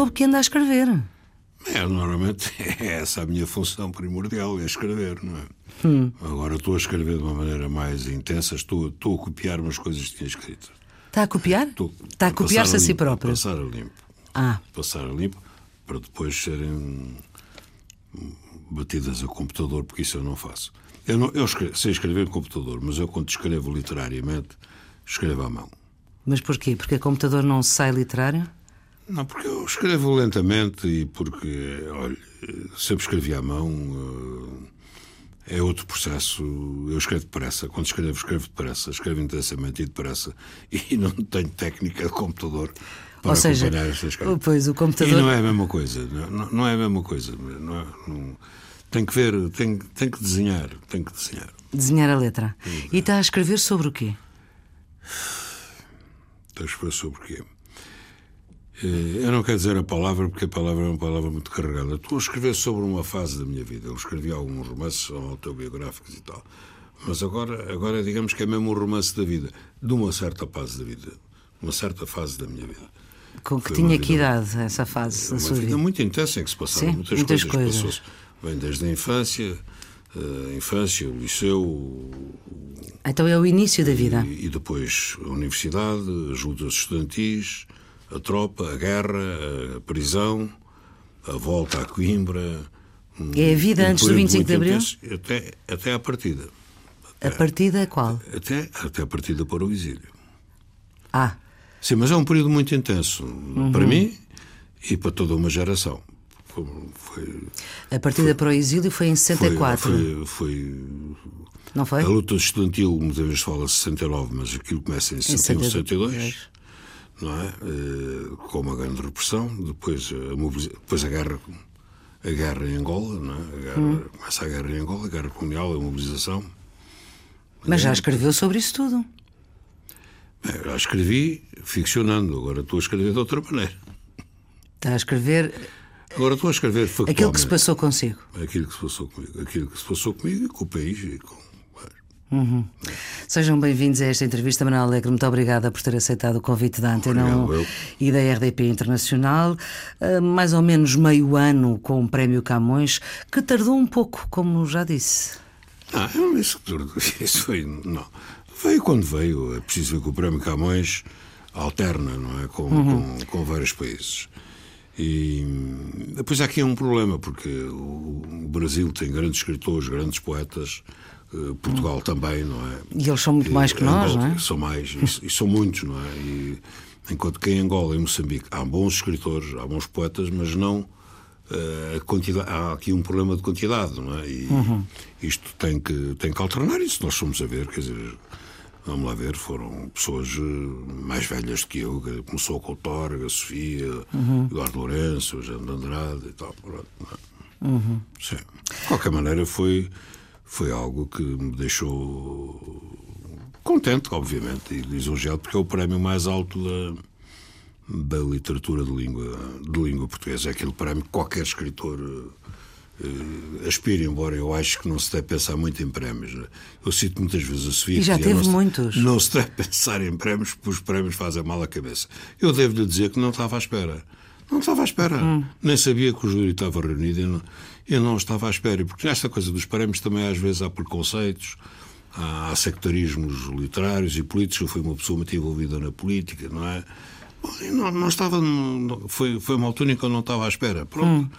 Soube que anda a escrever. É, normalmente é essa a minha função primordial, é escrever, não é? Hum. Agora estou a escrever de uma maneira mais intensa, estou, estou a copiar umas coisas que tinha escrito. Está a copiar? Estou Está a copiar-se passar a si próprio. Passar a limpo. Ah, Passar a limpo para depois serem batidas a computador, porque isso eu não faço. Eu, não, eu escrevo- sei escrever no computador, mas eu quando escrevo literariamente, escrevo à mão. mas porquê? Porque o computador não sai literário? Não, porque eu escrevo lentamente e porque, olha, sempre escrevi à mão. eh, É outro processo. Eu escrevo depressa. Quando escrevo, escrevo depressa. Escrevo intensamente e depressa. E não tenho técnica de computador para Ou seja, acompanhar estas coisas. pois, o computador- E não é a mesma coisa. Não, não- é a mesma coisa. Não é- não- tem que ver, tem, tem que desenhar. Tem que desenhar. Desenhar a letra. E está a escrever sobre o quê? Então, escrever sobre o quê? Eh, Eu não quero dizer a palavra porque a palavra é uma palavra muito carregada. Estou a escrever sobre uma fase da minha vida. Eu escrevi alguns romances autobiográficos e tal. Mas agora, agora digamos que é mesmo um romance da vida. De uma certa fase da vida. Uma certa fase da minha vida. Com que Foi tinha que idade essa fase da Uma sua vida vida? muito intensa em que se passaram Sim, muitas, muitas coisas. coisas. Bem desde a infância, eh, a infância, o liceu, Então é o início da vida. E, e depois a universidade, as lutas estudantis, a tropa, a guerra, a prisão, a volta a Coimbra. um- É a vida um antes do período 25 de Abril? intenso, Até, até à partida. A partida é qual? Até, até a partida para o exílio. Ah, Sim, mas é um período muito intenso Uhum. para mim e para toda uma geração. Foi, foi, a partida para o exílio foi em 64, Foi, foi, não foi? A luta estudantil, muitas vezes fala 69, mas aquilo começa em 61, 62, não é? Eh, com uma grande repressão. Depois a, mobiliza- depois a guerra, a guerra em Angola, não é? A guerra, Hum. Começa a guerra em Angola, a guerra colonial, a mobilização. Mas já escreveu sobre isso tudo. Bem, já escrevi ficcionando, agora estou a escrever de outra maneira. Está a escrever Agora estou a escrever factualmente. aquilo que se passou consigo. Aquilo que se passou comigo. Aquilo que se passou comigo e com o país e com. Sejam bem-vindos a esta entrevista, Manuel Alegre. Muito obrigada por ter aceitado o convite da Antena 1 Obrigado, eu. e da RDP Internacional. Ah, mais ou menos meio ano com o Prémio Camões, que tardou um pouco, como já disse. Ah, eu isso, isso foi. Não. Veio quando veio. É preciso ver que o Prémio Camões alterna, não é? Com, com, com vários países. E depois há aqui um problema, porque o Brasil tem grandes escritores, grandes poetas, Portugal também, não é? E eles são muito mais que nós, Angola- não é? São mais, e, e são muitos, não é? E, enquanto que em Angola e Moçambique há bons escritores, há bons poetas, mas não eh, a quantidade, há aqui um problema de quantidade, não é? E Uhum. isto tem que, tem que alternar isso. Nós somos a ver, quer dizer, vamos lá ver, foram pessoas eh, mais velhas do que eu, que começou com o Torga, a Sofia, Uhum. Eduardo Lourenço, o Jean de Andrade e tal. pronto, não é? Uhum. Sim. De qualquer maneira, foi, foi algo que me deixou contente, obviamente, e lisonjeado, porque é o prémio mais alto da, da literatura de língua, de língua portuguesa. É aquele prémio que qualquer escritor eh, aspira, embora eu acho que não se deve pensar muito em prémios. né? Eu cito muitas vezes a Sofia. E já teve não se- muitos. Não se deve pensar em prémios, porque os prémios fazem mal à cabeça. Eu devo-lhe dizer que não estava à espera. Não estava à espera. Hum. Nem sabia que o júri estava reunido. Eu não, estava à espera. Porque nesta coisa dos prémios também às vezes há preconceitos, há, há sectarismos literários e políticos. Eu fui uma pessoa muito envolvida na política, não é? Não, não estava. não- foi, foi uma altura em que eu não estava à espera. Pronto. Hum.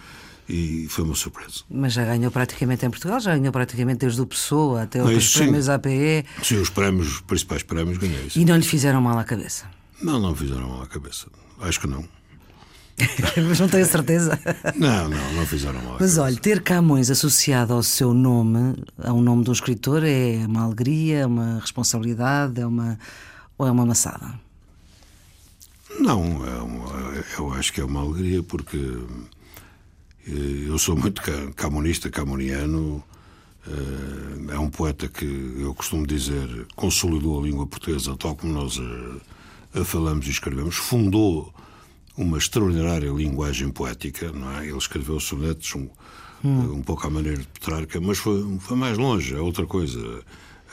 E foi uma surpresa. Mas já ganhou praticamente em Portugal, já ganhou praticamente desde o Pessoa até outros sim. prémios APE Sim, os prémios, os principais prémios ganhei. sim. e não lhe fizeram mal à cabeça. Não, não fizeram mal à cabeça. Acho que não. Mas não tenho certeza. Não, não, não fizeram mal Mas olha, ter Camões associado ao seu nome, a um nome de um escritor, é uma alegria, é uma responsabilidade, é uma. ou é uma maçada? Não, é uma- eu acho que é uma alegria porque eh, eu sou muito ca- camonista, camoniano. eh, É um poeta que eu costumo dizer consolidou a língua portuguesa tal como nós a, a falamos e escrevemos, fundou uma extraordinária linguagem poética, não é? Ele escreveu sonetos um, um pouco à maneira de Petrarca, mas foi, foi mais longe, é outra coisa.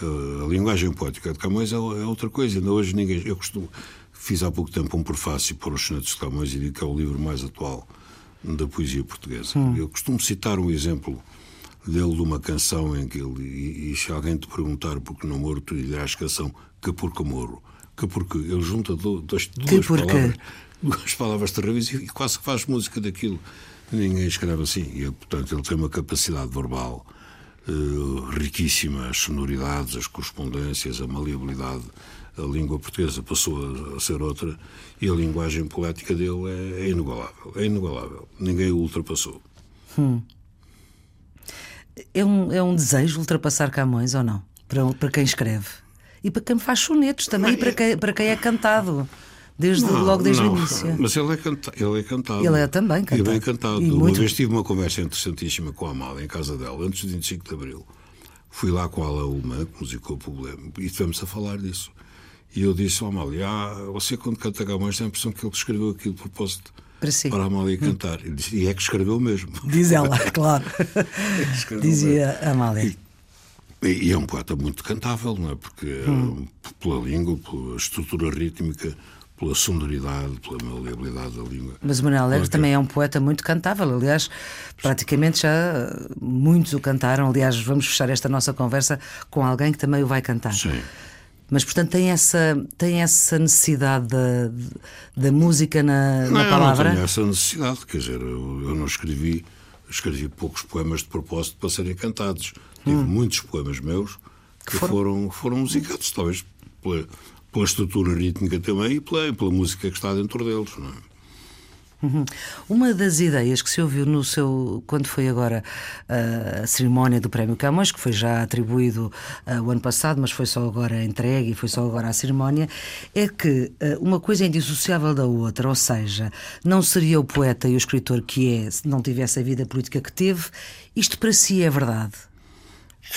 A, a linguagem poética de Camões é, é outra coisa. Ainda hoje ninguém. Eu costumo. fiz há pouco tempo um prefácio para os Sonetos de Camões e digo que é o livro mais atual da poesia portuguesa. Hum. Eu costumo citar um exemplo dele de uma canção em que ele. E, e se alguém te perguntar por que não morro, tu lhe dirás canção que porque morro. Que porque ele junta do, duas, duas palavras, duas palavras terríveis e quase faz música daquilo. Ninguém escreve assim. E, portanto, ele tem uma capacidade verbal uh, riquíssima, as sonoridades, as correspondências, a maleabilidade. A língua portuguesa passou a, ser outra e a linguagem poética dele é, é inigualável. É inigualável. Ninguém o ultrapassou. Hum. É, um, é um desejo ultrapassar Camões ou não? Para, para quem escreve? E para quem faz sonetos também, e para quem, para quem é cantado desde, não, logo desde não, o início. Mas ele é, canta, ele é cantado. Ele é também cantado. Ele é cantado. E uma muito... vez tive uma conversa interessantíssima com a Amália em casa dela, antes do 25 de Abril. Fui lá com ela uma que musicou o problema, e estivemos a falar disso. E eu disse ao Amália: ah, você quando canta Camões tem a impressão que ele escreveu aquilo de propósito para, si. para a Amália cantar. E, e é que escreveu mesmo. Diz ela, claro. é Dizia a Amália. E, e, é um poeta muito cantável, não é? Porque hum. pela língua, pela estrutura rítmica, pela sonoridade, pela maleabilidade da língua. Mas o Manuel Alegre também é um poeta muito cantável. Aliás, praticamente já muitos o cantaram. Aliás, vamos fechar esta nossa conversa com alguém que também o vai cantar. Sim. Mas, portanto, tem essa, tem essa necessidade da, da música na, não, na palavra? Não, tenho essa necessidade. Quer dizer, eu, eu, não escrevi, escrevi poucos poemas de propósito para serem cantados. Tive hum. muitos poemas meus que, que foram? foram, foram musicados, talvez pela pela estrutura rítmica também e pela, pela música que está dentro deles. Não é? Uhum. Uma das ideias que se ouviu no seu quando foi agora uh, a cerimónia do Prémio Camões, que foi já atribuído uh, o ano passado, mas foi só agora entregue e foi só agora a cerimónia, é que uh, uma coisa é indissociável da outra, ou seja, não seria o poeta e o escritor que é se não tivesse a vida política que teve. Isto para si é verdade?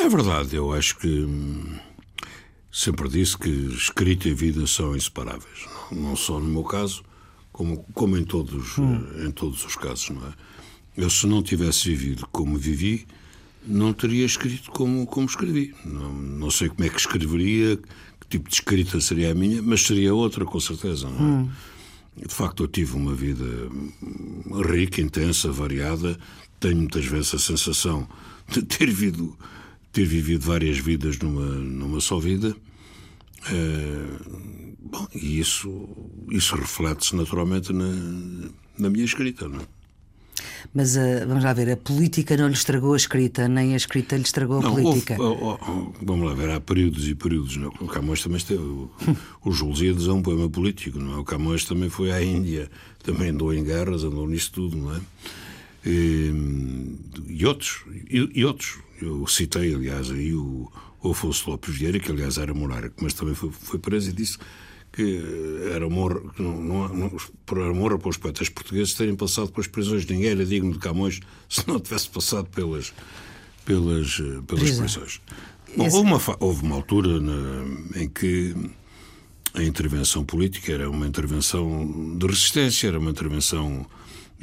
É verdade, eu acho que. Sempre disse que escrita e vida são inseparáveis. Não só no meu caso, como, como em, todos, hum. em todos os casos, não é? Eu, se não tivesse vivido como vivi, não teria escrito como, como escrevi. Não, não sei como é que escreveria, que tipo de escrita seria a minha, mas seria outra, com certeza, não é? Hum. De facto, eu tive uma vida rica, intensa, variada. Tenho muitas vezes a sensação de ter vivido ter vivido várias vidas numa, numa só vida. Uh, bom, e isso, isso reflete-se naturalmente na, na minha escrita, não é? Mas uh, vamos lá ver, a política não lhe estragou a escrita, nem a escrita lhe estragou a não, política. Houve, oh, oh, vamos lá ver, há períodos e períodos. Não? O Camões também esteve. O, os Lusíadas é um poema político, não é? O Camões também foi à Índia, também andou em guerras, andou nisso tudo, não é? E, e outros, e, e outros. Eu citei, aliás, aí o, o Afonso Lopes Vieira, que aliás era monarca, mas também foi, foi preso e disse que era amor, que não, para os poetas portugueses terem passado pelas prisões. Ninguém era digno de Camões se não tivesse passado pelas, pelas, pelas prisões. Bom, houve, uma, houve uma altura na, em que a intervenção política era uma intervenção de resistência, era uma intervenção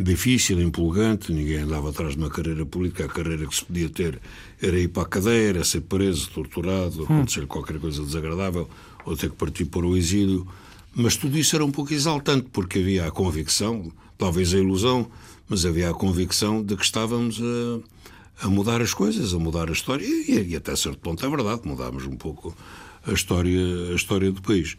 difícil, empolgante, ninguém andava atrás de uma carreira política, a carreira que se podia ter era ir para a cadeia, era ser preso, torturado, hum. acontecer qualquer coisa desagradável, ou ter que partir para o exílio. Mas tudo isso era um pouco exaltante, porque havia a convicção, talvez a ilusão, mas havia a convicção de que estávamos a, a mudar as coisas, a mudar a história, e, e até certo ponto é verdade, mudámos um pouco a história, a história do país.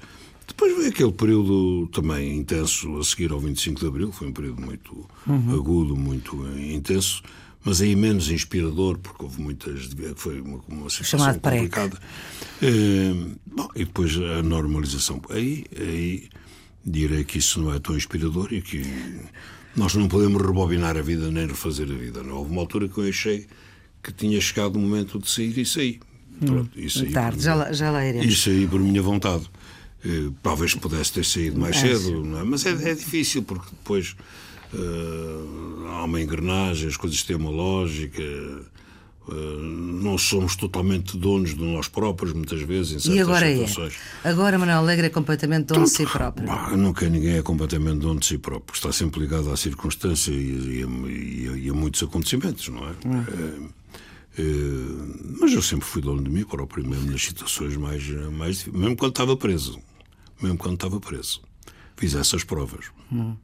Depois veio aquele período também intenso a seguir ao 25 de Abril, foi um período muito uhum. agudo, muito intenso, mas aí menos inspirador, porque houve muitas. Foi uma, uma situação complicada. Eh, bom, e depois a normalização. Aí, aí direi que isso não é tão inspirador e que nós não podemos rebobinar a vida nem refazer a vida. Não? Houve uma altura que eu achei que tinha chegado o momento de sair e saí. Hum, Pronto, isso aí, tarde, já lá, já lá iremos. Isso aí por minha vontade. Eh, talvez pudesse ter saído mais é, cedo, é? mas é, é, difícil porque depois uh, há uma engrenagem, as coisas têm uma lógica. Uh, não somos totalmente donos de nós próprios, muitas vezes, em certas e agora situações. É. Agora Manuel Alegre é completamente dono de si próprio. Bah, nunca ninguém é completamente dono de si próprio. Está sempre ligado à circunstância e, e, a, e a, muitos acontecimentos, não é? Hum. mas eu sempre fui dono de mim próprio, mesmo nas situações mais, mais mesmo quando estava preso mesmo quando estava preso. fiz essas provas. Hum.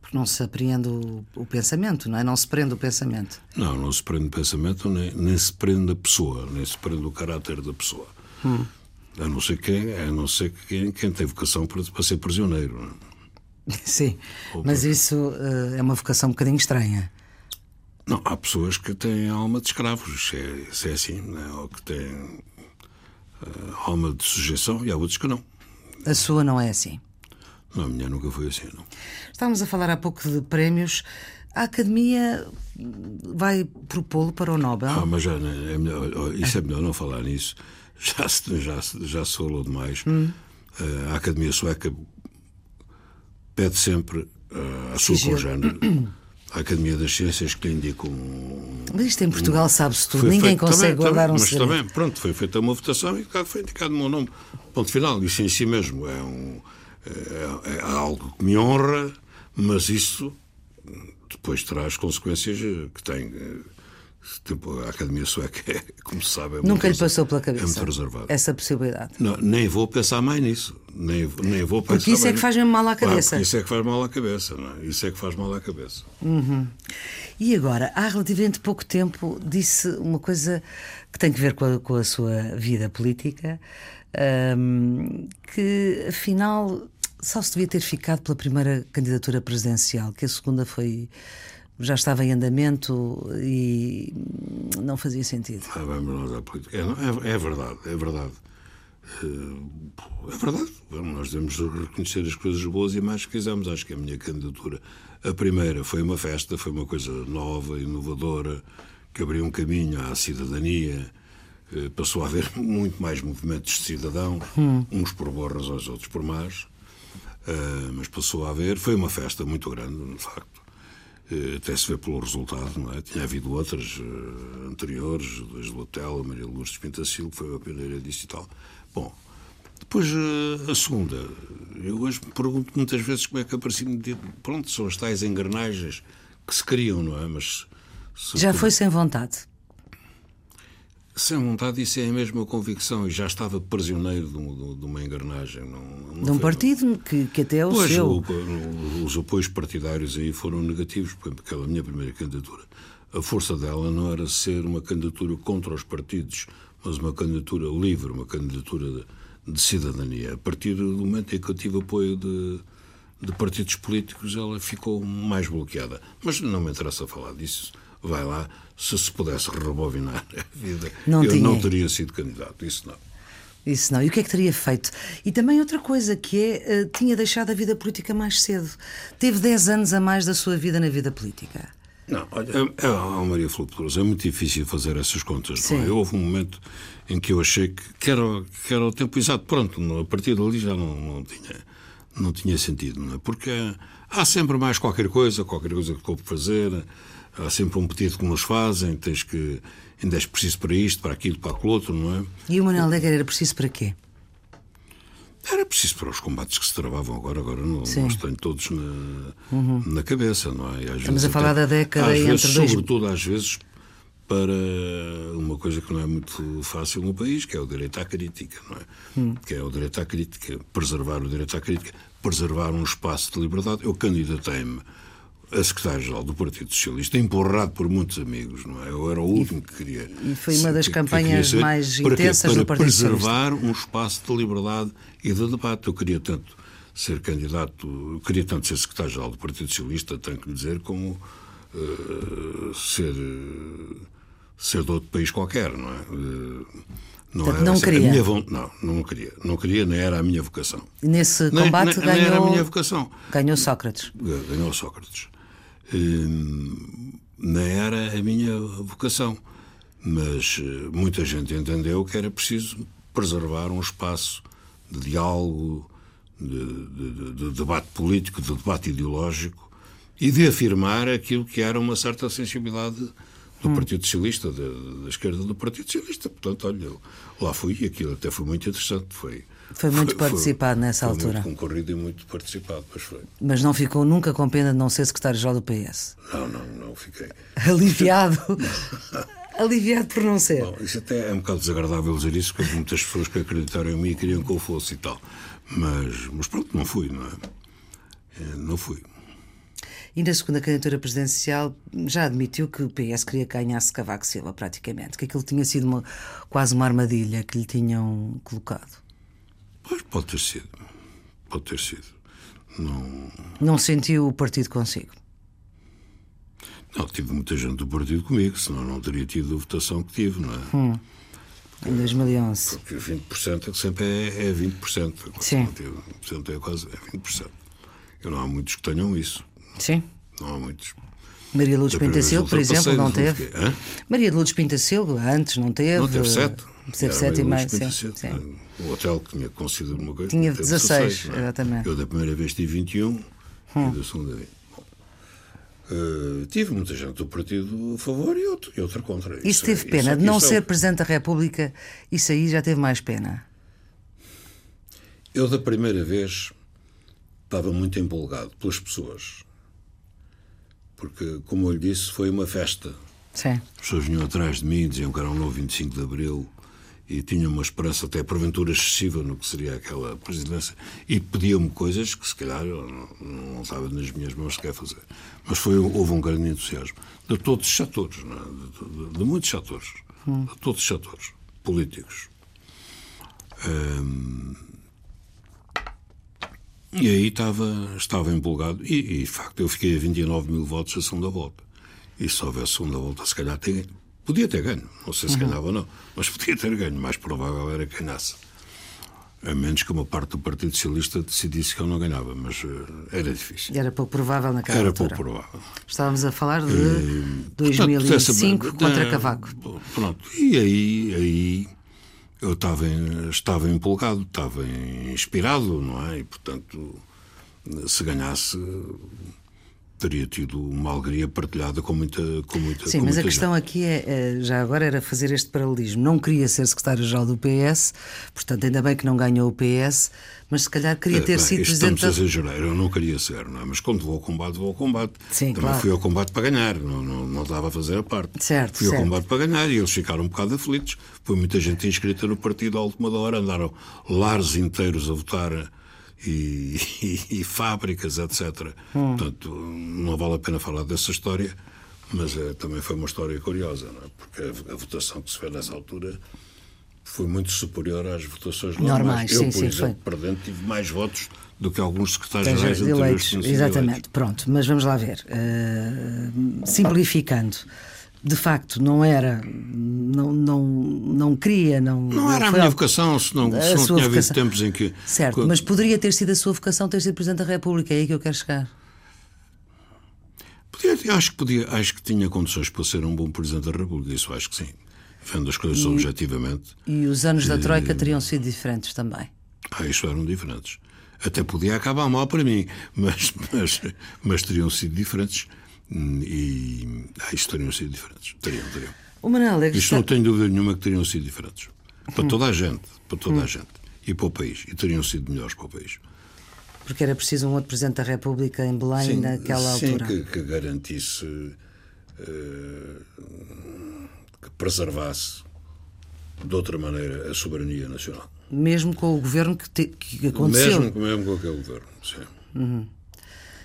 Porque não se apreende o, o, pensamento, não é? Não se prende o pensamento. Não, não se prende o pensamento, nem, nem se prende a pessoa, nem se prende o caráter da pessoa. Hum. A não ser quem, a não ser quem, quem tem vocação para, para ser prisioneiro. Não é? Sim, mas isso uh, é uma vocação um bocadinho estranha. Não, há pessoas que têm alma de escravos, se é, se é assim, né? ou que têm uh, alma de sujeição, e há outros que não. A sua não é assim? Não, a minha nunca foi assim, não. Estávamos a falar há pouco de prémios. A Academia vai propô-lo para o Nobel? Ah, mas já, né, é melhor, isso é melhor não falar nisso. Já se, já, já se falou demais. Hum. Uh, a Academia Sueca pede sempre uh, a sua congénere a Academia das Ciências que lhe indicam. Mas isto em Portugal sabe-se tudo, ninguém feito, consegue também, guardar também, um Mas segredo. também, pronto, foi feita uma votação e foi indicado o meu nome. Ponto final, isso em si mesmo é, um, é, é algo que me honra, mas isso depois traz consequências que tem Tipo, a Academia Sueca, é, como se sabe, é Nunca lhe passou pela cabeça é muito reservado. essa possibilidade. Não, nem vou pensar mais nisso. Nem, nem vou pensar porque isso é que faz mal à cabeça. Isso é que faz mal à cabeça. Não é? Isso é que faz mal à cabeça. Uhum. E agora, há relativamente pouco tempo, disse uma coisa que tem que ver com a, com a sua vida política, que afinal só se devia ter ficado pela primeira candidatura presidencial, que a segunda foi já estava em andamento e não fazia sentido. Ah, vamos nós à política. É, é, é, verdade, é verdade. Eh, é verdade. Nós devemos reconhecer as coisas boas e mais que quisermos. Acho que a minha candidatura, a primeira, foi uma festa, foi uma coisa nova, inovadora, que abriu um caminho à cidadania. Passou a haver muito mais movimentos de cidadão, hum. uns por boas razões, outros por más. Eh, mas passou a haver. Foi uma festa muito grande, de facto. Até se vê pelo resultado, não é? Tinha havido outras uh, anteriores, desde o Hotel, a Maria Lourdes Pintacil, que foi a pioneira disso e tal. Bom, depois uh, a segunda. Eu hoje me pergunto muitas vezes como é que apareci Pronto, são as tais engrenagens que se criam, não é? Mas. Já foi sem vontade? Sem vontade, isso é a mesma convicção e já estava prisioneiro de, de uma engrenagem. Não, não de um partido que, que até é o pois, seu. O, os apoios partidários aí foram negativos, porque aquela minha primeira candidatura, a força dela não era ser uma candidatura contra os partidos, mas uma candidatura livre, uma candidatura de, de cidadania. A partir do momento em que eu tive apoio de, de partidos políticos, ela ficou mais bloqueada. Mas não me interessa falar disso vai lá, se se pudesse rebobinar a vida, não eu tinha. não teria sido candidato, isso não. Isso não. E o que é que teria feito? E também outra coisa, que é, uh, tinha deixado a vida política mais cedo. Teve 10 anos a mais da sua vida na vida política. Não, olha, é, é, Maria Flores, é muito difícil fazer essas contas. Sim. Não é? Houve um momento em que eu achei que, que, era, que era o tempo exato. Pronto, a partir dali já não, não, tinha, não tinha sentido, não é? Porque há sempre mais qualquer coisa, qualquer coisa que coube fazer há sempre um pedido que nos fazem, tens que. ainda és preciso para isto, para aquilo, para aquilo outro, não é? E o Manuel Leger era preciso para quê? Era preciso para os combates que se travavam agora, agora não, não os tenho todos na, uhum. na cabeça, não é? Estamos a falar até, da década às vezes, entre dois... Sobretudo, às vezes, para uma coisa que não é muito fácil no país, que é o direito à crítica, não é? Hum. Que é o direito à crítica, preservar o direito à crítica, preservar um espaço de liberdade. Eu candidatei-me a secretária-geral do Partido Socialista, empurrado por muitos amigos, não é? Eu era o último que queria. E foi uma das campanhas ser, mais para intensas para do Partido preservar Socialista. um espaço de liberdade e de debate. Eu queria tanto ser candidato, queria tanto ser secretário-geral do Partido Socialista, tenho que lhe dizer, como uh, ser, ser de outro país qualquer, não é? Uh, não, Portanto, não queria. Minha, não, não queria. Não queria, nem era a minha vocação. Nesse combate nem, nem, ganhou. Nem era a minha vocação. Ganhou Sócrates. Ganhou Sócrates. Hum, nem era a minha vocação. Mas eh, muita gente entendeu que era preciso preservar um espaço de diálogo, de, de, de, debate político, de debate ideológico e de afirmar aquilo que era uma certa sensibilidade do hum. Partido Socialista, da, da, esquerda do Partido Socialista. Portanto, olha, lá fui e aquilo até foi muito interessante. Foi, foi muito foi, participado foi, nessa foi altura. Muito concorrido e muito participado, mas foi. Mas não ficou nunca com pena de não ser secretário-geral do PS? Não, não, não fiquei. Aliviado? Aliviado por não ser. Bom, isso até é um bocado desagradável dizer isso, porque muitas pessoas que acreditaram em mim queriam que eu fosse e tal. Mas, mas pronto, não fui, não é? não fui. E na segunda candidatura presidencial já admitiu que o PS queria que ganhasse Cavaco Silva, praticamente, que aquilo tinha sido uma, quase uma armadilha que lhe tinham colocado. Pois pode ter sido. Pode ter sido. Não, Não sentiu o partido consigo? não tive muita gente do partido comigo, senão não teria tido a votação que tive, não é? Em 2011. Porque 20% é que sempre é, é 20%. Sim. 20% é quase é 20%. Eu não há muitos que tenham isso. Sim. Não há muitos. Maria Lourdes Pintacilgo, por exemplo, não teve. Hã? Maria de Lourdes Pintacilgo, antes não teve. Não teve 7. Teve 7 e meio, sim, sim. O hotel que tinha concedido uma coisa. Tinha teve 16, não é? exatamente. Hum. Eu da primeira vez tive 21 e da segunda 20. Bom, eh, tive muita gente do partido a favor e outro, e outra contra. Isso é- teve pena, é- de não isso é- ser Presidente da República, isso aí já teve mais pena. Eu, da primeira vez, estava muito empolgado pelas pessoas. Porque, como eu lhe disse, foi uma festa. Sim. As pessoas vinham atrás de mim, diziam que era um novo 25 de Abril e tinham uma esperança até porventura excessiva no que seria aquela presidência e pediam-me coisas que se calhar eu não, não estava nas minhas mãos sequer fazer. Mas foi, houve um grande entusiasmo de todos os setores, é? de, de- de muitos setores, de todos os setores políticos. Hum, e aí estava, estava empolgado e, e, de facto eu fiquei a 29 mil votos a segunda volta. E se houvesse segunda volta, se calhar tinha, podia ter ganho. Não sei se ganhava ou não, mas podia ter ganho. Mais provável era que ganhasse. A menos que uma parte do Partido Socialista decidisse que eu não ganhava, mas eh, era difícil. Era pouco provável naquela Era altura. pouco provável. Estávamos a falar de Portanto, 2005 essa- contra eh, Cavaco. Pronto. E aí, aí eu estava, estava empolgado, estava inspirado, não é? E, portanto, se ganhasse, teria tido uma alegria partilhada com muita, com muita Sim, com mas a muita questão gente. aqui é, eh, já agora era fazer este paralelismo. Não queria ser secretário-geral do PS, portanto, ainda bem que não ganhou o PS, mas se calhar queria ter É, Bem, sido presidente estamos a exagerar, eu não queria ser, não é? Mas quando vou ao combate, vou ao combate. Sim, Também claro. fui ao combate para ganhar, não, não, não estava a fazer a parte. Certo, Fui certo. ao combate para ganhar e eles ficaram um bocado aflitos. Foi muita gente inscrita no partido à última hora, andaram lares inteiros a votar e, e- e fábricas, etc. Hum. Portanto, não vale a pena falar dessa história, mas eh, também foi uma história curiosa, é? Porque a, a votação que se fez nessa altura foi muito superior às votações normais. Normais, Eu, sim, por sim, exemplo, foi. tive mais votos do que alguns secretários gerais anteriores eleitos, exatamente. eleitos. Pronto, mas vamos lá ver. Eh, simplificando, de facto, não era, não, não, não queria, não. Não era a minha vocação, se não, se não tinha havido tempos em que. Certo, Quando- mas poderia ter sido a sua vocação ter sido Presidente da República, é aí que eu quero chegar. Podia- acho, que podia, acho que tinha condições para ser um bom Presidente da República, isso acho que sim. Vendo as coisas objetivamente, E os anos da Troika teriam sido diferentes também. ah, isso eram diferentes. Até podia acabar mal para mim, mas, mas, mas teriam sido diferentes. Hum, E ah, isso teriam sido diferentes. Teriam, teriam. O Manuel Alegre Isto está... não tenho dúvida nenhuma que teriam sido diferentes. Para toda a gente, para toda a gente. E para o país. E teriam sido melhores para o país. Porque era preciso um outro Presidente da República em Belém naquela sim, altura. Que, que garantisse eh, que preservasse de outra maneira a soberania nacional. Mesmo com o governo que, te- que aconteceu. Mesmo, mesmo com aquele governo. Sim.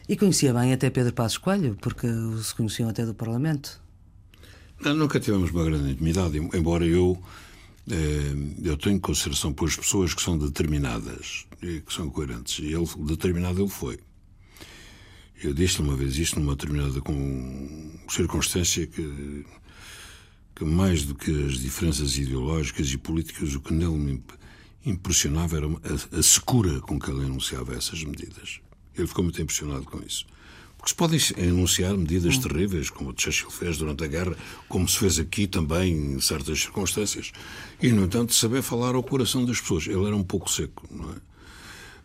E conhecia bem até Pedro Passos Coelho, porque se conheciam até do Parlamento. Não, nunca tivemos uma grande intimidade, em- embora eu, eh, eu tenho consideração por as pessoas que são determinadas e que são coerentes. E ele, determinado ele foi. Eu disse uma vez isto numa determinada circunstância que, que mais do que as diferenças ideológicas e políticas, o que nele me imp- impressionava era a, a secura com que ele anunciava essas medidas. Ele ficou muito impressionado com isso. Porque se podem anunciar medidas terríveis, como o Churchill fez durante a guerra, como se fez aqui também em certas circunstâncias, e, no entanto, saber falar ao coração das pessoas. Ele era um pouco seco, não é?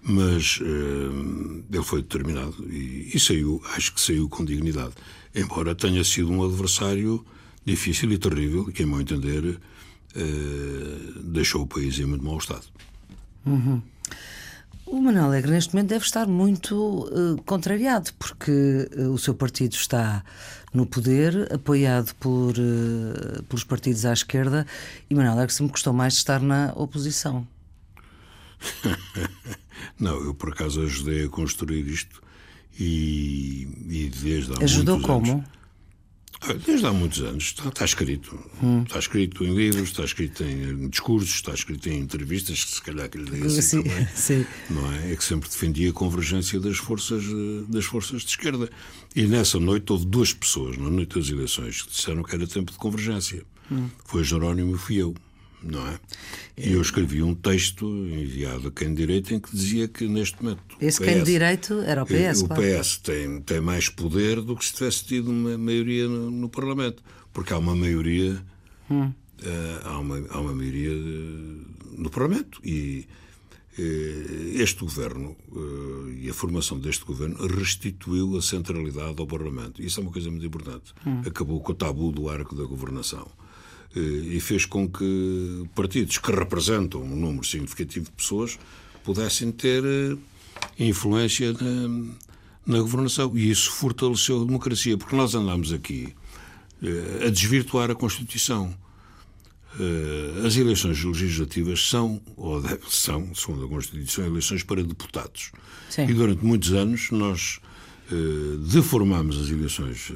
Mas eh, ele foi determinado e, e saiu, acho que saiu com dignidade. Embora tenha sido um adversário difícil e terrível, que, a meu entender, eh, deixou o país em muito mau estado. O Manuel Alegre, neste momento, deve estar muito eh, contrariado, porque eh, o seu partido está no poder, apoiado por, eh, pelos partidos à esquerda, e Manuel Alegre sempre gostou mais de estar na oposição. Não, eu por acaso ajudei a construir isto E, e desde há Ajudou como? anos. Desde há muitos anos está, está escrito. Está escrito em livros, está escrito em discursos, está escrito em entrevistas, que se calhar que lhe dei assim Sim, também. sim. Não é? é que sempre defendia a convergência das forças, eh, das forças de esquerda. E nessa noite houve duas pessoas, na noite das eleições, que disseram que era tempo de convergência. Foi Jerónimo e fui eu. Não é? E eu escrevi um texto enviado a quem de direito em que dizia que neste momento. o Esse quem de PS direito era o PS, o claro. PS tem, tem mais poder do que se tivesse tido uma maioria no, no Parlamento. Porque há uma maioria. Hum. eh, há, uma, há uma maioria eh, no Parlamento. E eh, este governo eh, e a formação deste governo restituiu a centralidade ao Parlamento. Isso é uma coisa muito importante. Hum. Acabou com o tabu do arco da governação. Eh, E fez com que partidos que representam um número significativo de pessoas pudessem ter eh, influência na, na governação. E isso fortaleceu a democracia, porque nós andamos aqui eh, a desvirtuar a Constituição. As eleições legislativas são, ou são, segundo a Constituição, eleições para deputados. Sim. E durante muitos anos nós deformamos as eleições eh,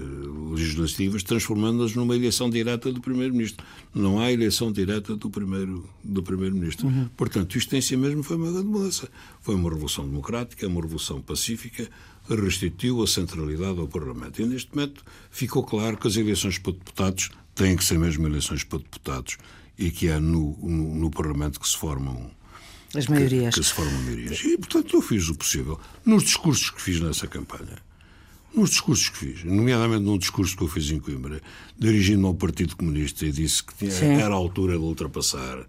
legislativas, transformando-as numa eleição direta do Primeiro-Ministro. Não há eleição direta do Primeiro- do Primeiro-Ministro. Portanto, isto em si mesmo foi uma grande mudança. Foi uma revolução democrática, uma revolução pacífica, restituiu a centralidade ao Parlamento. E neste momento ficou claro que as eleições para deputados têm que ser mesmo eleições para deputados e que é no, no, no Parlamento que se formam As que- maiorias. Que, se formam maiorias. E, portanto, eu fiz o possível. Nos discursos que fiz nessa campanha, nos discursos que fiz, nomeadamente num discurso que eu fiz em Coimbra, dirigindo-me ao Partido Comunista e disse que tinha- era a altura de ultrapassar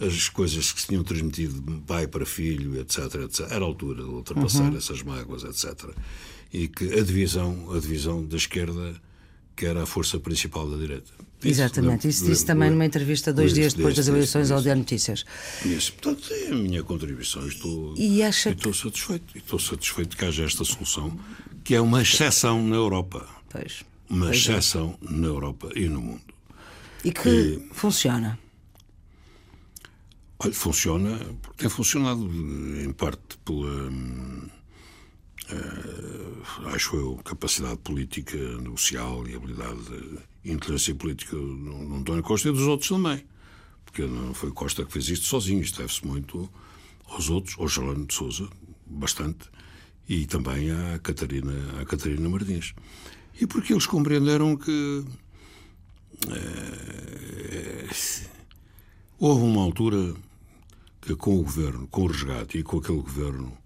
as coisas que se tinham transmitido de pai para filho, etc, etc. Era a altura de ultrapassar essas mágoas, etc. E que a divisão, a divisão da esquerda que era a força principal da direita. Disse, Exatamente, lembro- isso disse lembro- também numa entrevista dois dias depois das eleições ao. Diário Notícias. Isso, portanto, é a minha contribuição. Estou, E acha e estou satisfeito. E estou satisfeito que haja esta solução, que é uma exceção na Europa. Pois. Uma Pois é. exceção na Europa e no mundo. E que funciona. Olha, funciona, tem funcionado em parte pela, eh, acho eu, capacidade política, negocial e habilidade, e inteligência política do António Costa e dos outros também. Porque não foi Costa que fez isto sozinho, isto deve-se muito aos outros, ao Geraldo de Souza, bastante, e também à Catarina, à Catarina Martins. E porque eles compreenderam que eh, houve uma altura que com o governo, com o resgate e com aquele governo,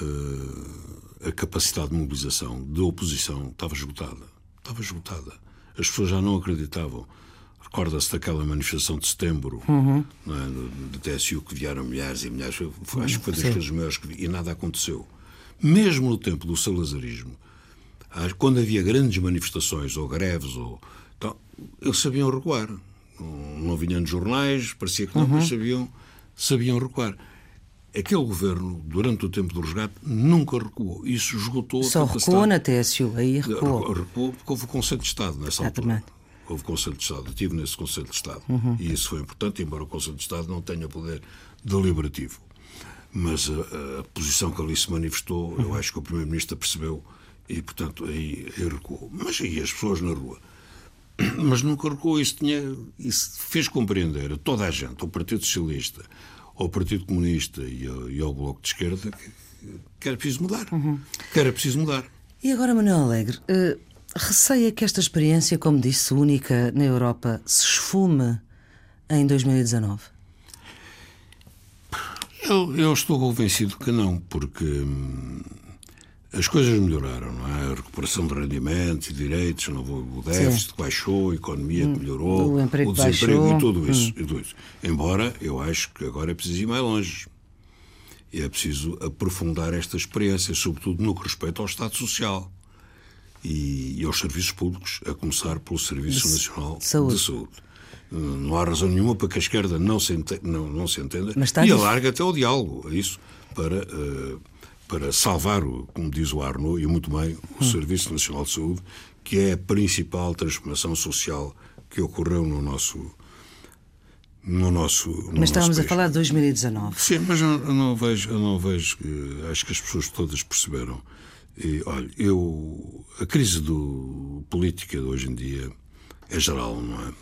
eh, a capacidade de mobilização da oposição estava esgotada. Estava esgotada. As pessoas já não acreditavam. Recorda-se daquela manifestação de setembro não é, do TSU que vieram milhares e milhares. Foi- acho que foi das Sim. coisas maiores que vi. E nada aconteceu. Mesmo no tempo do salazarismo, ah, quando havia grandes manifestações ou greves, ou, então, eles sabiam recuar. Não, não vinham nos jornais, parecia que não, mas sabiam, sabiam recuar. Aquele governo, durante o tempo do resgate, nunca recuou. Isso esgotou a Só capacidade- recuou na TSU, aí recuou. Recuou, recuou porque houve o Conselho de Estado nessa Exatamente. altura. Houve o Conselho de Estado. Eu estive nesse Conselho de Estado. E isso foi importante, embora o Conselho de Estado não tenha poder deliberativo. Mas a, a posição que ali se manifestou, eu acho que o Primeiro-Ministro percebeu e, portanto, aí, aí recuou. Mas aí as pessoas na rua. Mas nunca recuou. Isso, tinha, isso fez compreender a toda a gente, ao Partido Socialista, ao Partido Comunista e ao, e ao Bloco de Esquerda, que, era preciso mudar. Que era preciso mudar. E agora, Manuel Alegre, eh, receia que esta experiência, como disse, única na Europa, se esfume em 2019? Eu, eu estou convencido que não, porque hum, as coisas melhoraram, não é? A recuperação de rendimentos e direitos, não vou- o déficit baixou, a economia melhorou, o emprego desemprego baixou. e tudo isso, e tudo isso. Embora eu acho que agora é preciso ir mais longe. E é preciso aprofundar esta experiência, sobretudo no que respeita ao Estado Social e, e aos serviços públicos, a começar pelo Serviço Nacional saúde. de Saúde. Não há razão nenhuma para que a esquerda não se, ente- não, não se entenda e alarga até o diálogo a isso para, eh, para salvar, o, como diz o Arnaud, e muito bem, o Hum. Serviço Nacional de Saúde, que é a principal transformação social que ocorreu no nosso. No nosso no Mas estávamos a falar de 2019. Sim, mas eu eu não vejo, eu não vejo acho que as pessoas todas perceberam E, olha, eu. A crise do, política de hoje em dia é geral, não é?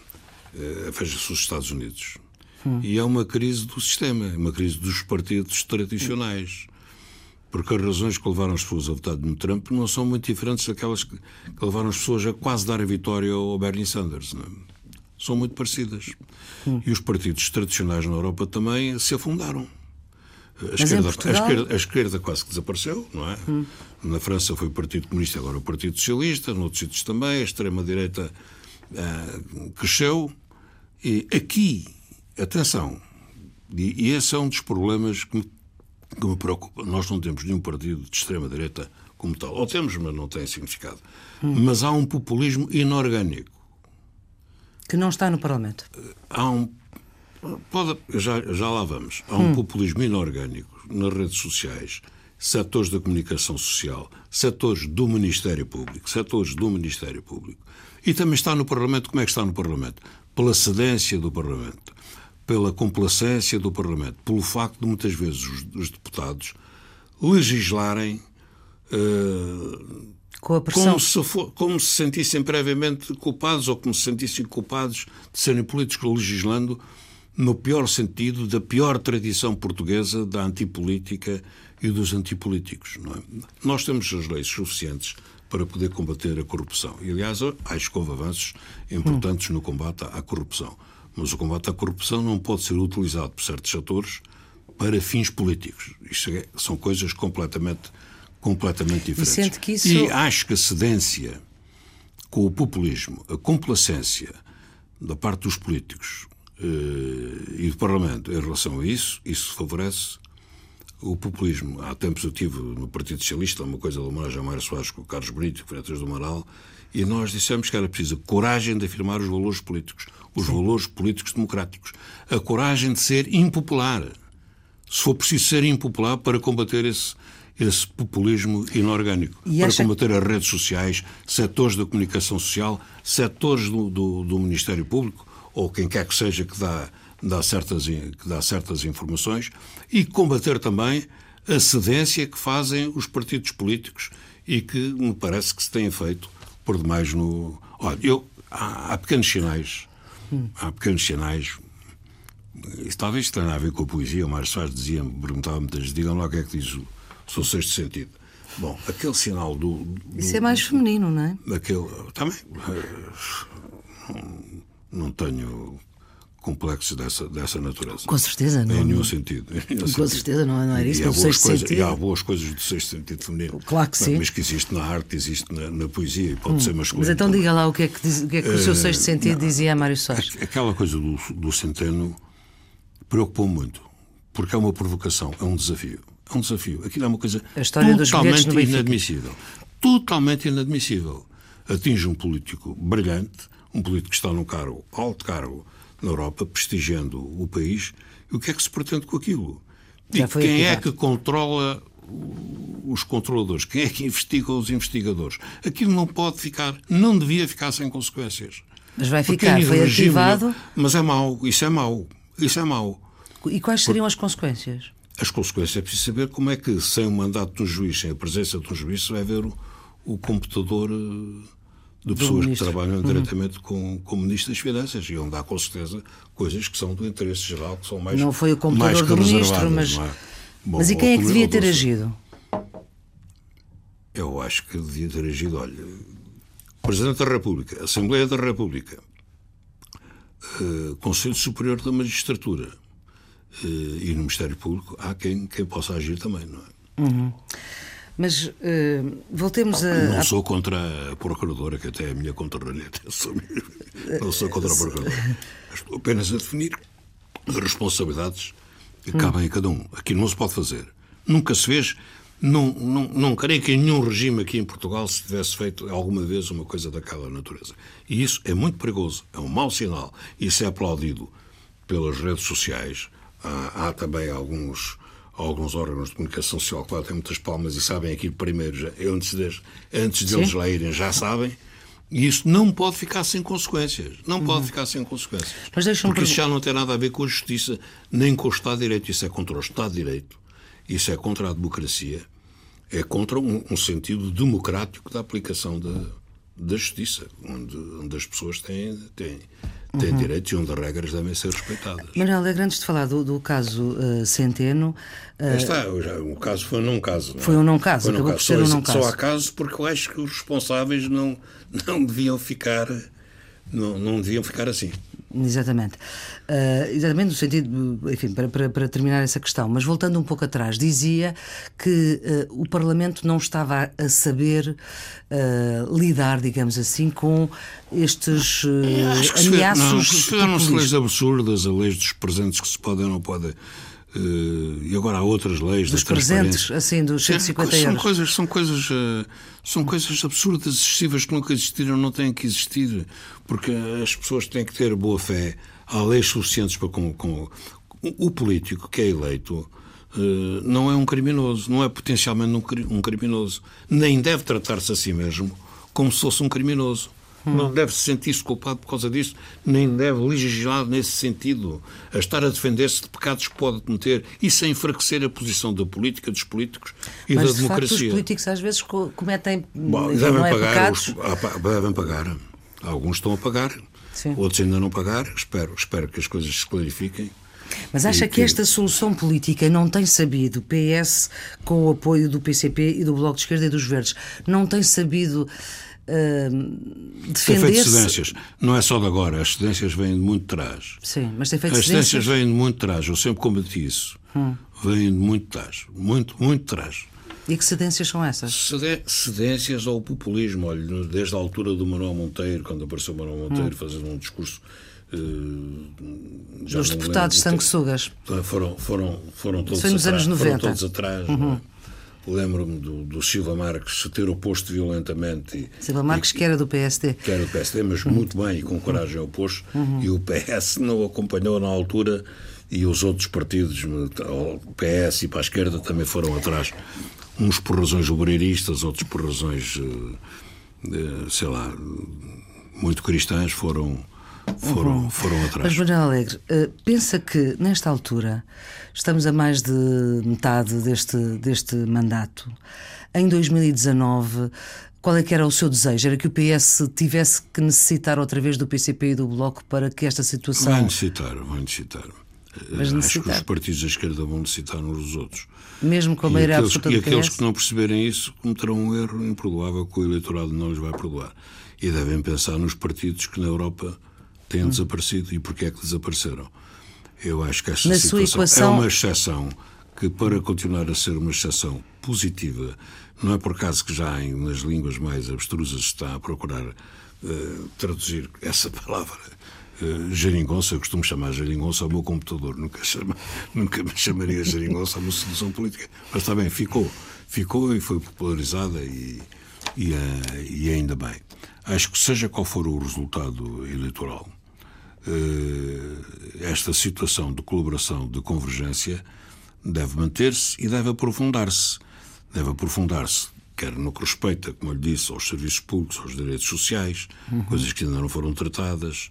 é Veja-se os Estados Unidos. Hum. E é uma crise do sistema, é uma crise dos partidos tradicionais. Porque as razões que levaram as pessoas a votar no Trump não são muito diferentes daquelas que, levaram as pessoas a quase dar a vitória ao Bernie Sanders. É? São muito parecidas. Hum. E os partidos tradicionais na Europa também se afundaram. A esquerda, Portugal... a, esquerda, a esquerda, quase que desapareceu, não é? Hum. Na França foi o Partido Comunista, agora o Partido Socialista, noutros sítios também, a extrema-direita uh, cresceu. E aqui, atenção, e, e, esse é um dos problemas que me, que me preocupa. Nós não temos nenhum partido de extrema-direita como tal. Ou temos, mas não tem significado. Hum. Mas há um populismo inorgânico. Que não está no Parlamento. Há um Pode, já, já lá vamos. Há um hum. populismo inorgânico nas redes sociais, setores da comunicação social, setores do Ministério Público, setores do Ministério Público. E também está no Parlamento. Como é que está no Parlamento? Pela cedência do Parlamento, pela complacência do Parlamento, pelo facto de muitas vezes os, os deputados legislarem. Uh, com a pressão. Como se, for, como se sentissem previamente culpados ou como se sentissem culpados de serem políticos legislando no pior sentido da pior tradição portuguesa da antipolítica e dos antipolíticos. É? Nós temos as leis suficientes para poder combater a corrupção. E, aliás, que houve avanços importantes no combate à corrupção. Mas o combate à corrupção não pode ser utilizado por certos atores para fins políticos. Isto é, são coisas completamente, completamente diferentes. E, isso... e acho que a cedência com o populismo, a complacência da parte dos políticos eh, e do Parlamento em relação a isso, isso favorece o populismo. Há tempos eu tive no Partido Socialista uma coisa de homenagem a Mário Soares com o Carlos Brito, que foi do Amaral, e nós dissemos que era preciso coragem de afirmar os valores políticos, os Sim. valores políticos democráticos, a coragem de ser impopular. Se for preciso ser impopular para combater esse, esse populismo inorgânico, e para combater as redes sociais, setores da comunicação social, setores do, do, do Ministério Público, ou quem quer que seja que dá, dá, certas, que dá certas informações, e combater também a cedência que fazem os partidos políticos e que me parece que se tem feito por demais no. Olha, eu, há, há pequenos sinais, há pequenos sinais. Isso talvez tenha a ver com a poesia. O Mário Soares dizia, perguntava-me, digam lá o que é que diz o seu sexto sentido. Bom, aquele sinal do, do. Isso é mais feminino, não é? Aquele, também. Não tenho complexos dessa, dessa natureza. Com certeza, não. Em nenhum sentido. Em nenhum Com sentido. certeza, não, não era isso. E há, boas coisas, e há boas coisas do sexto sentido feminino. Claro que sim. Mas que existe na arte, existe na, na poesia e pode hum, ser masculino. Mas então diga lá o que é que, diz, o, que, é que o seu sexto sentido não, dizia a Mário Soares. Aquela coisa do, do centeno preocupou muito, porque é uma provocação, é um desafio. É um desafio. Aquilo é uma coisa totalmente inadmissível. Totalmente inadmissível. Atinge um político brilhante, um político que está num cargo, alto cargo, na Europa, prestigiando o país, e o que é que se pretende com aquilo? E quem ativado. é que controla os controladores? Quem é que investiga os investigadores? Aquilo não pode ficar, não devia ficar sem consequências. Mas vai ficar, foi ativado. Mas é mau, isso é mau, isso é mau. E quais seriam as consequências? As consequências é preciso saber como é que, sem o mandato de um juiz, sem a presença de um juiz, vai ver o, o computador eh, de pessoas que trabalham uhum. diretamente com, com ministros das Finanças e onde há com certeza coisas que são do interesse geral, que são mais Não foi o computador do ministro, mas, é? Bom, mas e quem é que devia ter agido? Eu acho que devia ter agido, olha, Presidente da República, Assembleia da República, uh, Conselho Superior da Magistratura uh, e no Ministério Público há quem, quem possa agir também, não é? Uhum. Mas uh, voltemos a. Não sou contra a procuradora, que até é a minha conterrânea. Não sou contra a procuradora. Estou apenas a definir as responsabilidades que cabem a cada um. Aqui não se pode fazer. Nunca se fez. Não, não, não creio que em nenhum regime aqui em Portugal se tivesse feito alguma vez uma coisa daquela natureza. E isso é muito perigoso, é um mau sinal. Isso é aplaudido pelas redes sociais. Há, há também alguns alguns órgãos de comunicação social que lá têm muitas palmas e sabem aquilo primeiro, já, antes, de, antes de eles lá irem, já sabem. E isso não pode ficar sem consequências. Não uhum. pode ficar sem consequências. Mas Porque isso já não tem nada a ver com a justiça, nem com o Estado de Direito. Isso é contra o Estado de Direito. Isso é contra a democracia. é contra um, um sentido democrático da aplicação da, da justiça, onde, onde as pessoas têm, têm, têm uhum. direitos e onde as regras devem ser respeitadas. Manuel Alegre, antes de falar do, do caso uh, Centeno. Uh, está, já, o caso foi um não caso. Não é? Foi um não caso, acabou não por ser um não caso. Só há caso porque eu acho que os responsáveis não, não deviam ficar. Não, não deviam ficar assim. Exatamente. Uh, exatamente no sentido, enfim, para, para, para, terminar essa questão, mas voltando um pouco atrás, dizia que uh, o Parlamento não estava a saber uh, lidar, digamos assim, com estes ameaços. Fizeram-se leis absurdas, a leis dos presentes que se podem ou não podem. Uh, e agora há outras leis dos presentes, assim, dos 150 é, euros. São coisas, são coisas, uh, são coisas absurdas, excessivas que nunca existiram, não têm que existir, porque as pessoas têm que ter boa fé. Há leis suficientes para com, com o político que é eleito. Uh, não é um criminoso, não é potencialmente um, um criminoso, nem deve tratar-se a si mesmo como se fosse um criminoso. Não deve se sentir-se culpado por causa disso, nem deve legislar nesse sentido, a estar a defender-se de pecados que pode cometer e sem enfraquecer a posição da política, dos políticos e Mas, da democracia. Facto, os políticos às vezes cometem Bom, devem, é pagar os, devem pagar. Alguns estão a pagar, Sim. outros ainda não pagar. Espero, espero que as coisas se clarifiquem. Mas acha que, que, esta solução política não tem sabido, PS com o apoio do PCP e do Bloco de Esquerda e dos Verdes, não tem sabido uh, defender. Tem feito cedências. Não é só de agora, as cedências vêm de muito trás. Sim, mas tem feito As cedências vêm de muito trás, eu sempre combati isso. Hum. Vêm de muito trás. Muito, muito trás. E que cedências são essas? Cedências ao populismo. Olha, desde a altura do Manuel Monteiro, quando apareceu Manuel Monteiro hum. fazendo um discurso. Uh, Dos deputados sanguessugas. Foram, foram, foram todos Foi nos atrás, anos 90. Foram todos atrás. Uhum. É? Lembro-me do, do, Silva Marques se ter oposto violentamente. Silva Marques, e, que era do PSD. Que era do PSD, mas muito bem e com coragem oposto. Uhum. E o PS não acompanhou na altura e os outros partidos, o PS e para a esquerda, também foram atrás. Uns por razões obreiristas, outros por razões, eh, sei lá, muito cristãs, foram foram, uhum. foram atrás. Mas, Manuel Alegre, uh, pensa que nesta altura, estamos a mais de metade deste, deste mandato, em 2019. Qual é que era o seu desejo? Era que o PS tivesse que necessitar outra vez do PCP e do Bloco para que esta situação. Vai necessitar, vai necessitar. Mas necessitar. Acho que os partidos da esquerda vão necessitar uns dos outros. Mesmo com a maioria absoluta E aqueles que não perceberem isso cometerão um erro imperdoável que o eleitorado não lhes vai perdoar. E devem pensar nos partidos que na Europa têm desaparecido e porquê é que desapareceram. Eu acho que esta Na situação equação... é uma exceção que, para continuar a ser uma exceção positiva, não é por acaso que já em, nas línguas mais abstrusas está a procurar uh, traduzir essa palavra. Uh, geringonça, eu costumo chamar geringonça ao meu computador, nunca, chama, nunca me chamaria geringonça a uma solução política. Mas está bem, ficou. Ficou e foi popularizada e, e, uh, e ainda bem. Acho que seja qual for o resultado eleitoral, eh, esta situação de colaboração, de convergência, deve manter-se e deve aprofundar-se. Deve aprofundar-se, quer no que respeita, como eu lhe disse, aos serviços públicos, aos direitos sociais, uhum. coisas que ainda não foram tratadas,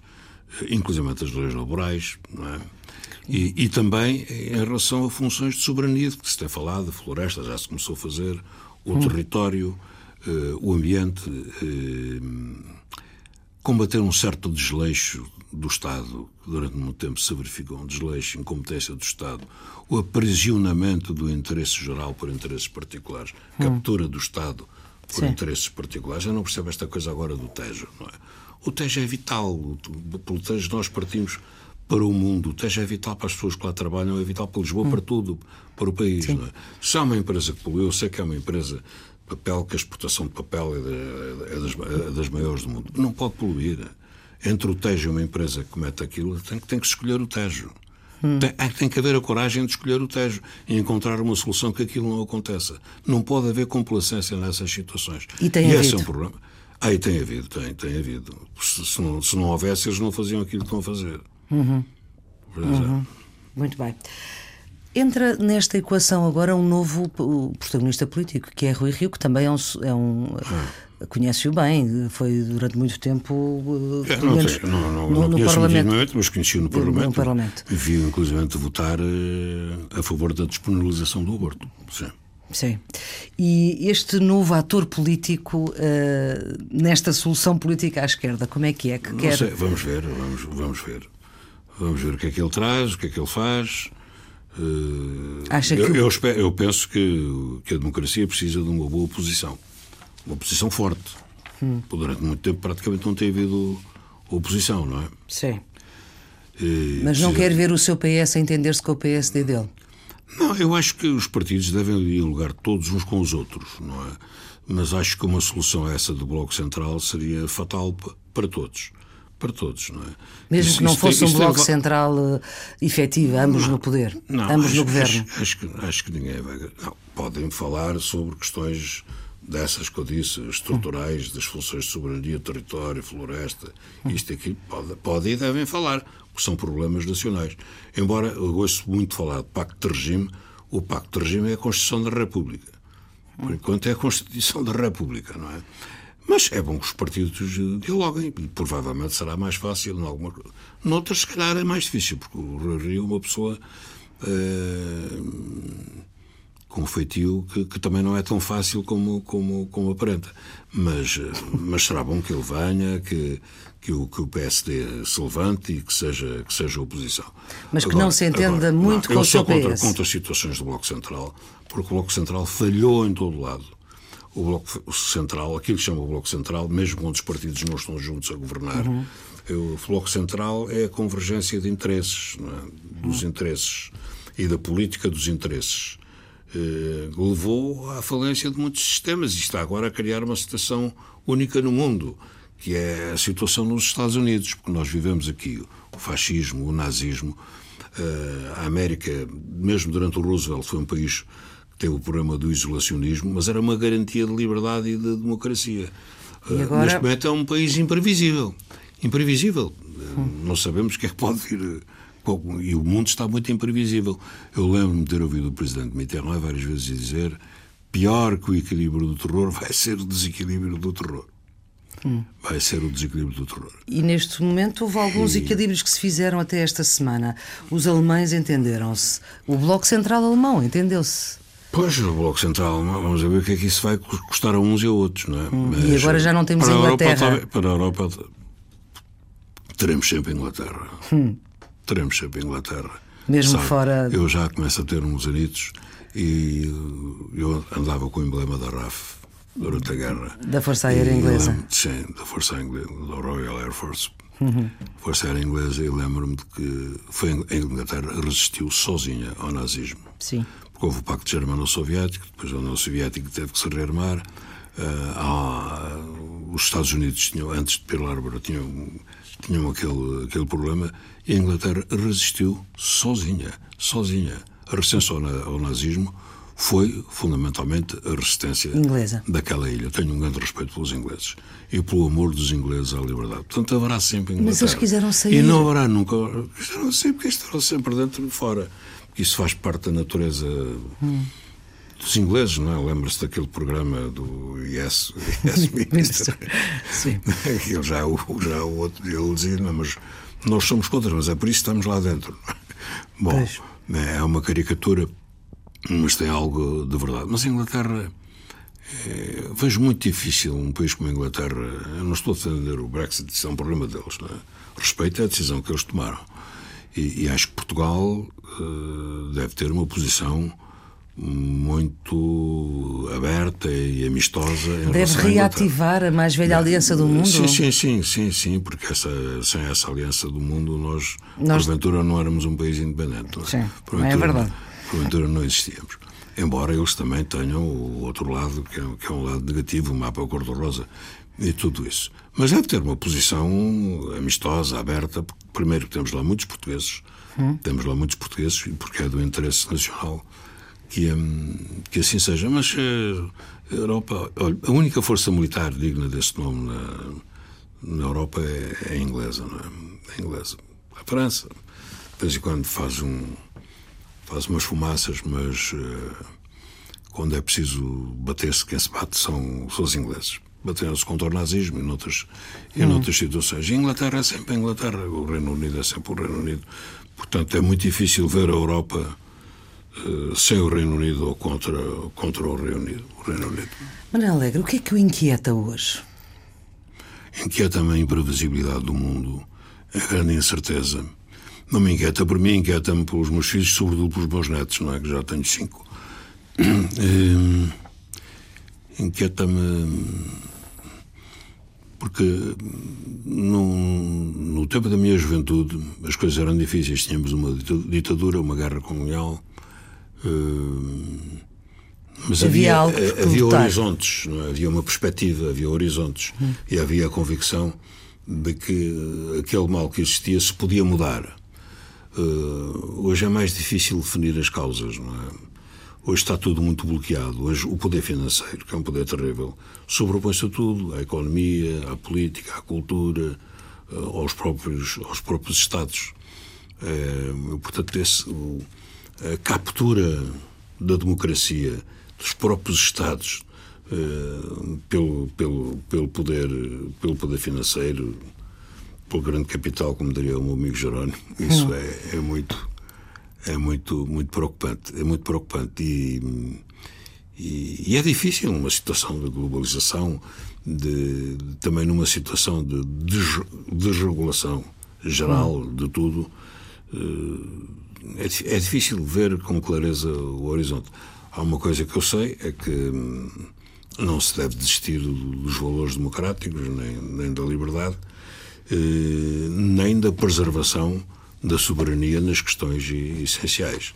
eh, inclusive as leis laborais, é? e, e, também em relação a funções de soberania, que se tem falado, a floresta já se começou a fazer, o uhum. território, uh, o ambiente. Uh, combater um certo desleixo do Estado, que durante muito tempo se verificou um desleixo, incompetência do Estado, o aprisionamento do interesse geral por interesses particulares, hum. captura do Estado por Sim. interesses particulares. Eu não percebo esta coisa agora do Tejo, não é? O Tejo é vital. Pelo Tejo nós partimos para o mundo. O Tejo é vital para as pessoas que lá trabalham, é vital para Lisboa, hum. para tudo, para o país. Não é? Se há uma empresa que poluiu, eu sei que é uma empresa papel, que a exportação de papel é, de, é, das, é das maiores do mundo. Não pode poluir. Entre o Tejo e uma empresa que comete aquilo, tem, tem que escolher o Tejo. Hum. Tem, é tem que haver a coragem de escolher o Tejo e encontrar uma solução que aquilo não aconteça. Não pode haver complacência nessas situações. E tem e esse é um problema. Aí tem havido, tem, tem havido. Se, se, não, se não houvesse, eles não faziam aquilo que estão a fazer. Uhum. Uhum. Muito bem. Entra nesta equação agora um novo protagonista político, que é Rui Rio, que também é um. É um Conhece-o bem, foi durante muito tempo. É, não, sei, não, não, no, não no Parlamento. mas conheci-o no Parlamento. No Parlamento. Vi, inclusive, votar uh, a favor da disponibilização do aborto. Sim. Sim. E este novo ator político uh, nesta solução política à esquerda, como é que é que Não quer? Sei, vamos ver, vamos, vamos ver. Vamos ver o que é que ele traz, o que é que ele faz. Uh, Acha eu, que... eu, espero, eu penso que, que a democracia precisa de uma boa oposição. Uma oposição forte. Hum. Durante muito tempo praticamente não tem havido oposição, não é? Sim. E, Mas não quer ver o seu PS a entender-se com o PSD dele? Não, eu acho que os partidos devem dialogar todos uns com os outros, não é? Mas acho que uma solução a essa do Bloco Central seria fatal para todos. Para todos, não é? Mesmo isso, que não fosse tem, um Bloco tem... Central uh, efetivo, ambos não, no poder, não, ambos acho, no governo. Acho, acho, que, acho que ninguém vai. Não, podem falar sobre questões dessas que eu disse, estruturais, das funções de soberania, território, floresta, isto aqui, pode, pode e devem falar, porque são problemas nacionais. Embora eu gosto muito falar de pacto de regime, o pacto de regime é a Constituição da República. Por enquanto é a Constituição da República, não é? Mas é bom que os partidos dialoguem e provavelmente será mais fácil em alguma Noutras, se calhar, é mais difícil, porque o Rio é uma pessoa. Uh, com feitio que, que, também não é tão fácil como, como, como aparenta. Mas, mas será bom que ele venha, que, que, o, que o PSD se levante e que seja, que seja oposição. Mas que agora, não se entenda agora, muito não, com o seu contra, contra as situações do Bloco Central, porque o Bloco Central falhou em todo lado. O Bloco Central, aquilo que chama o Bloco Central, mesmo quando os partidos não estão juntos a governar, uhum. o Bloco Central é a convergência de interesses, é? dos uhum. interesses e da política dos interesses levou à falência de muitos sistemas e está agora a criar uma situação única no mundo, que é a situação nos Estados Unidos, porque nós vivemos aqui o fascismo, o nazismo. Eh, a América, mesmo durante o Roosevelt, foi um país que teve o problema do isolacionismo, mas era uma garantia de liberdade e de democracia. E eh, agora... Neste momento é um país imprevisível. Imprevisível. Hum. Não sabemos o que é que pode vir e o mundo está muito imprevisível. Eu lembro-me de ter ouvido o presidente Mitterrand várias vezes dizer pior que o equilíbrio do terror vai ser o desequilíbrio do terror. Hum. Vai ser o desequilíbrio do terror. E neste momento houve alguns e... equilíbrios que se fizeram até esta semana. Os alemães entenderam-se. O Bloco Central Alemão entendeu-se. Pois, o Bloco Central Alemão, vamos ver o que é que isso vai custar a uns e a outros, não é? Hum. e agora já não temos a Inglaterra. Europa, para a Europa teremos sempre a Inglaterra. Hum teremos sempre a Inglaterra. Mesmo Sabe, fora. Eu já começo a ter uns anitos e eu andava com o emblema da RAF durante a guerra. Da Força Aérea Inglesa? Sim, da Força Inglesa, da Royal Air Force. Uhum. Força Aérea Inglesa, e lembro-me de que foi a Inglaterra resistiu sozinha ao nazismo. Sim. Porque houve o Pacto Germano-Soviético, depois a União Soviética teve que se rearmar. Uh, os Estados Unidos tinham, antes de Pearl Harbor, tinham, tinham aquele, aquele problema e a Inglaterra resistiu sozinha, sozinha. A resistência ao, nazismo foi fundamentalmente a resistência inglesa daquela ilha. Tenho um grande respeito pelos ingleses e pelo amor dos ingleses à liberdade. Portanto, haverá sempre Inglaterra. Mas eles quiseram sair. E não haverá nunca. Quiseram sair porque estarão sempre dentro e fora. Isso faz parte da natureza. Hum dos ingleses, não é? Lembra-se daquele programa do Yes, yes Minister. Sim. ele já, já o outro, ele dizia, não, mas nós somos contra, mas é por isso que estamos lá dentro. Bom, pois. é uma caricatura, mas tem algo de verdade. Mas a Inglaterra. É, vejo muito difícil um país como a Inglaterra. Eu não estou a defender o Brexit, isso é um problema deles. Não é? Respeito a decisão que eles tomaram. E, e acho que Portugal uh, deve ter uma posição muito aberta e amistosa. Deve reativar a mais velha aliança do mundo? Sim, sim, sim, sim, sim porque essa, sem essa aliança do mundo nós, nós... porventura, não éramos um país independente. É? Sim, é verdade. Porventura não existíamos. Embora eles também tenham o outro lado, que é, que é um lado negativo, o mapa cor-de-rosa e tudo isso. Mas deve ter uma posição amistosa, aberta, porque, primeiro, temos lá muitos portugueses, hum. temos lá muitos portugueses, porque é do interesse nacional que, hum, que assim seja. Mas eh, a Europa, olha, a única força militar digna desse nome na, na Europa é, é, a inglesa, não é? é inglesa. A França, de vez em quando faz um faz umas fumaças, mas uh, quando é preciso bater-se, quem se bate são, são os ingleses. Bateram-se contra o nazismo e noutras, hum. noutras situações. E a Inglaterra é sempre a Inglaterra, o Reino Unido é sempre o Reino Unido. Portanto, é muito difícil ver a Europa sem o Reino Unido ou contra, contra o, Reino Unido, o Reino Unido. Manuel Alegre, o que é que o inquieta hoje? Inquieta-me a imprevisibilidade do mundo, a grande incerteza. Não me inquieta por mim, inquieta-me pelos meus filhos, sobretudo pelos meus netos, não é? que já tenho cinco. Hum, inquieta-me porque no, no, tempo da minha juventude as coisas eram difíceis. Tínhamos uma ditadura, uma guerra colonial. Uh, mas havia, havia, havia horizontes, é? havia uma perspectiva, havia horizontes. Hum. E havia a convicção de que aquele mal que existia se podia mudar. Uh, hoje é mais difícil definir as causas, não é? Hoje está tudo muito bloqueado. Hoje o poder financeiro, que é um poder terrível, sobrepõe-se a tudo, à economia, à política, à cultura, eh, aos próprios, aos próprios Estados. É, portanto, esse, a captura da democracia dos próprios Estados é, pelo, pelo, pelo, poder, pelo poder financeiro, pelo grande capital, como diria o meu amigo Jerónimo, isso hum. é, é muito é muito, muito preocupante. É muito preocupante. E, e, e é difícil numa situação de globalização, de, de também numa situação de desregulação geral hum. de tudo. Eh, é, é difícil ver com clareza o horizonte. Há uma coisa que eu sei, é que hum, não se deve desistir dos valores democráticos, nem, nem da liberdade, eh, nem da preservação da soberania nas questões essenciais.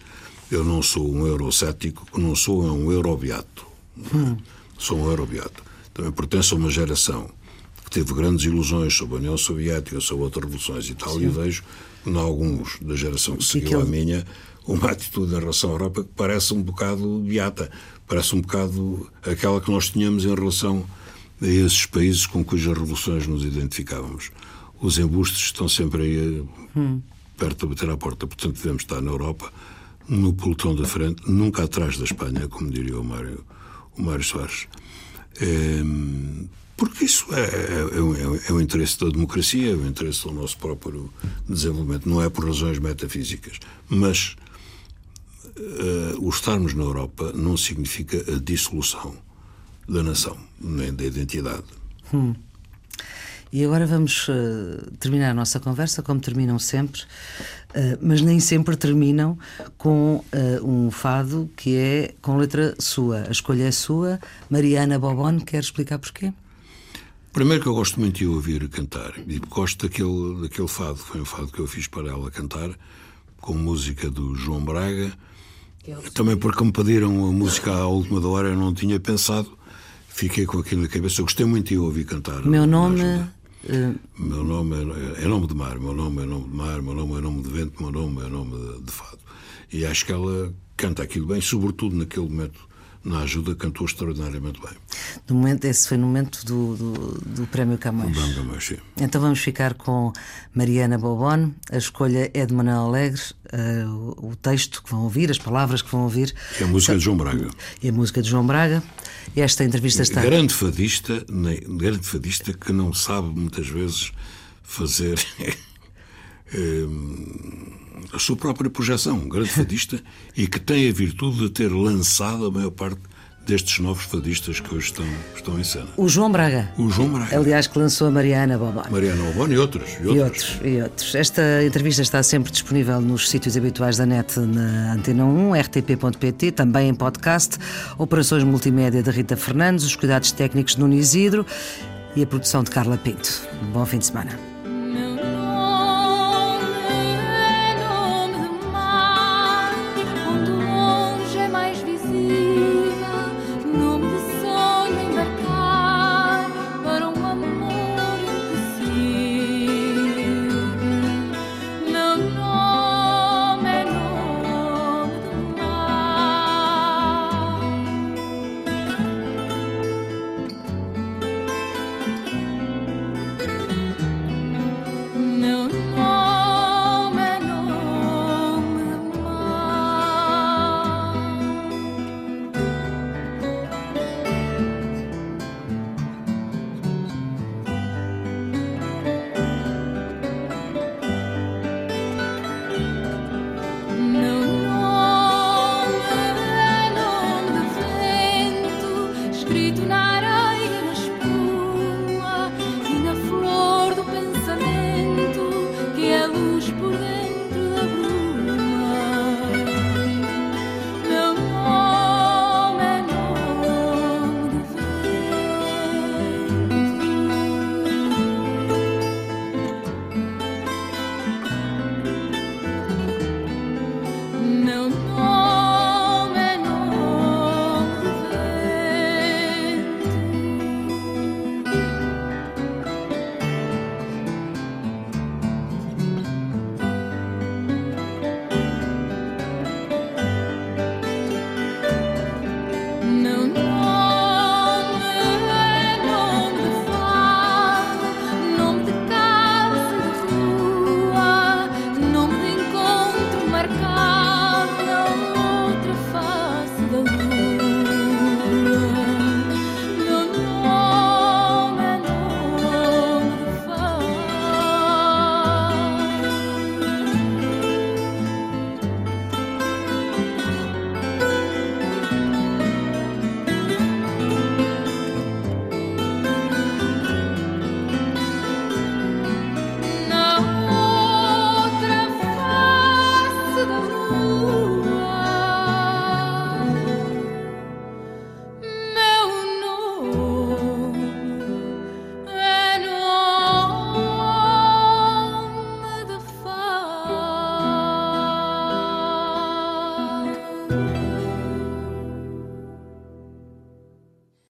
Eu não sou um eurocético, não sou um eurobeato. Hum. Sou um eurobeato. Também pertenço a uma geração que teve grandes ilusões sobre a União Soviética, sobre outras revoluções e tal, Sim. e vejo, em alguns da geração que seguiu a minha, uma atitude em relação à Europa que parece um bocado beata, parece um bocado aquela que nós tínhamos em relação a esses países com cujas revoluções nos identificávamos. Os embustes estão sempre aí hum perto de bater à porta. Portanto, devemos estar na Europa, no pelotão da frente, nunca atrás da Espanha, como diria o Mário, o Mário Soares. É, porque isso é, é, é, é, o interesse da democracia, é o interesse do nosso próprio desenvolvimento. Não é por razões metafísicas. Mas uh, o estarmos na Europa não significa a dissolução da nação, nem da identidade. Hum. E agora vamos uh, terminar a nossa conversa, como terminam sempre, uh, mas nem sempre terminam com uh, um fado que é com letra sua. A escolha é sua. Mariana Bobon, quer explicar porquê? Primeiro que eu gosto muito de ouvir cantar e gosto daquele, daquele fado, foi um fado que eu fiz para ela cantar, com música do João Braga. É Também porque me pediram a música à última da hora, eu não tinha pensado, fiquei com aquilo na cabeça. Eu gostei muito de ouvir cantar. Meu nome meu nome é, é, nome de mar, meu nome é nome de mar, meu nome é nome de vento, meu nome é nome de, de fado. E acho que ela canta aquilo bem, sobretudo naquele momento na ajuda, cantou extraordinariamente bem. No momento, esse foi no momento do, do, do Prémio Camões. Do Camões sim. Então vamos ficar com Mariana Bobon. A escolha é de Manuel Alegre. Uh, o, texto que vão ouvir, as palavras que vão ouvir. É a música de João Braga. É a música de João Braga. Esta entrevista está. Grande fadista, grande fadista que não sabe muitas vezes fazer. a sua própria projeção, um grande fadista, e que tem a virtude de ter lançado a maior parte destes novos fadistas que hoje estão, estão em cena. O João Braga. O João Braga. Aliás, que lançou a Mariana Bobon. Mariana Bobon e outros. E outros. e outros. E outros. Esta entrevista está sempre disponível nos sítios habituais da net na Antena 1, rtp.pt, também em podcast, operações multimédia de Rita Fernandes, os cuidados técnicos de Nuno Isidro e a produção de Carla Pinto. Bom fim de semana.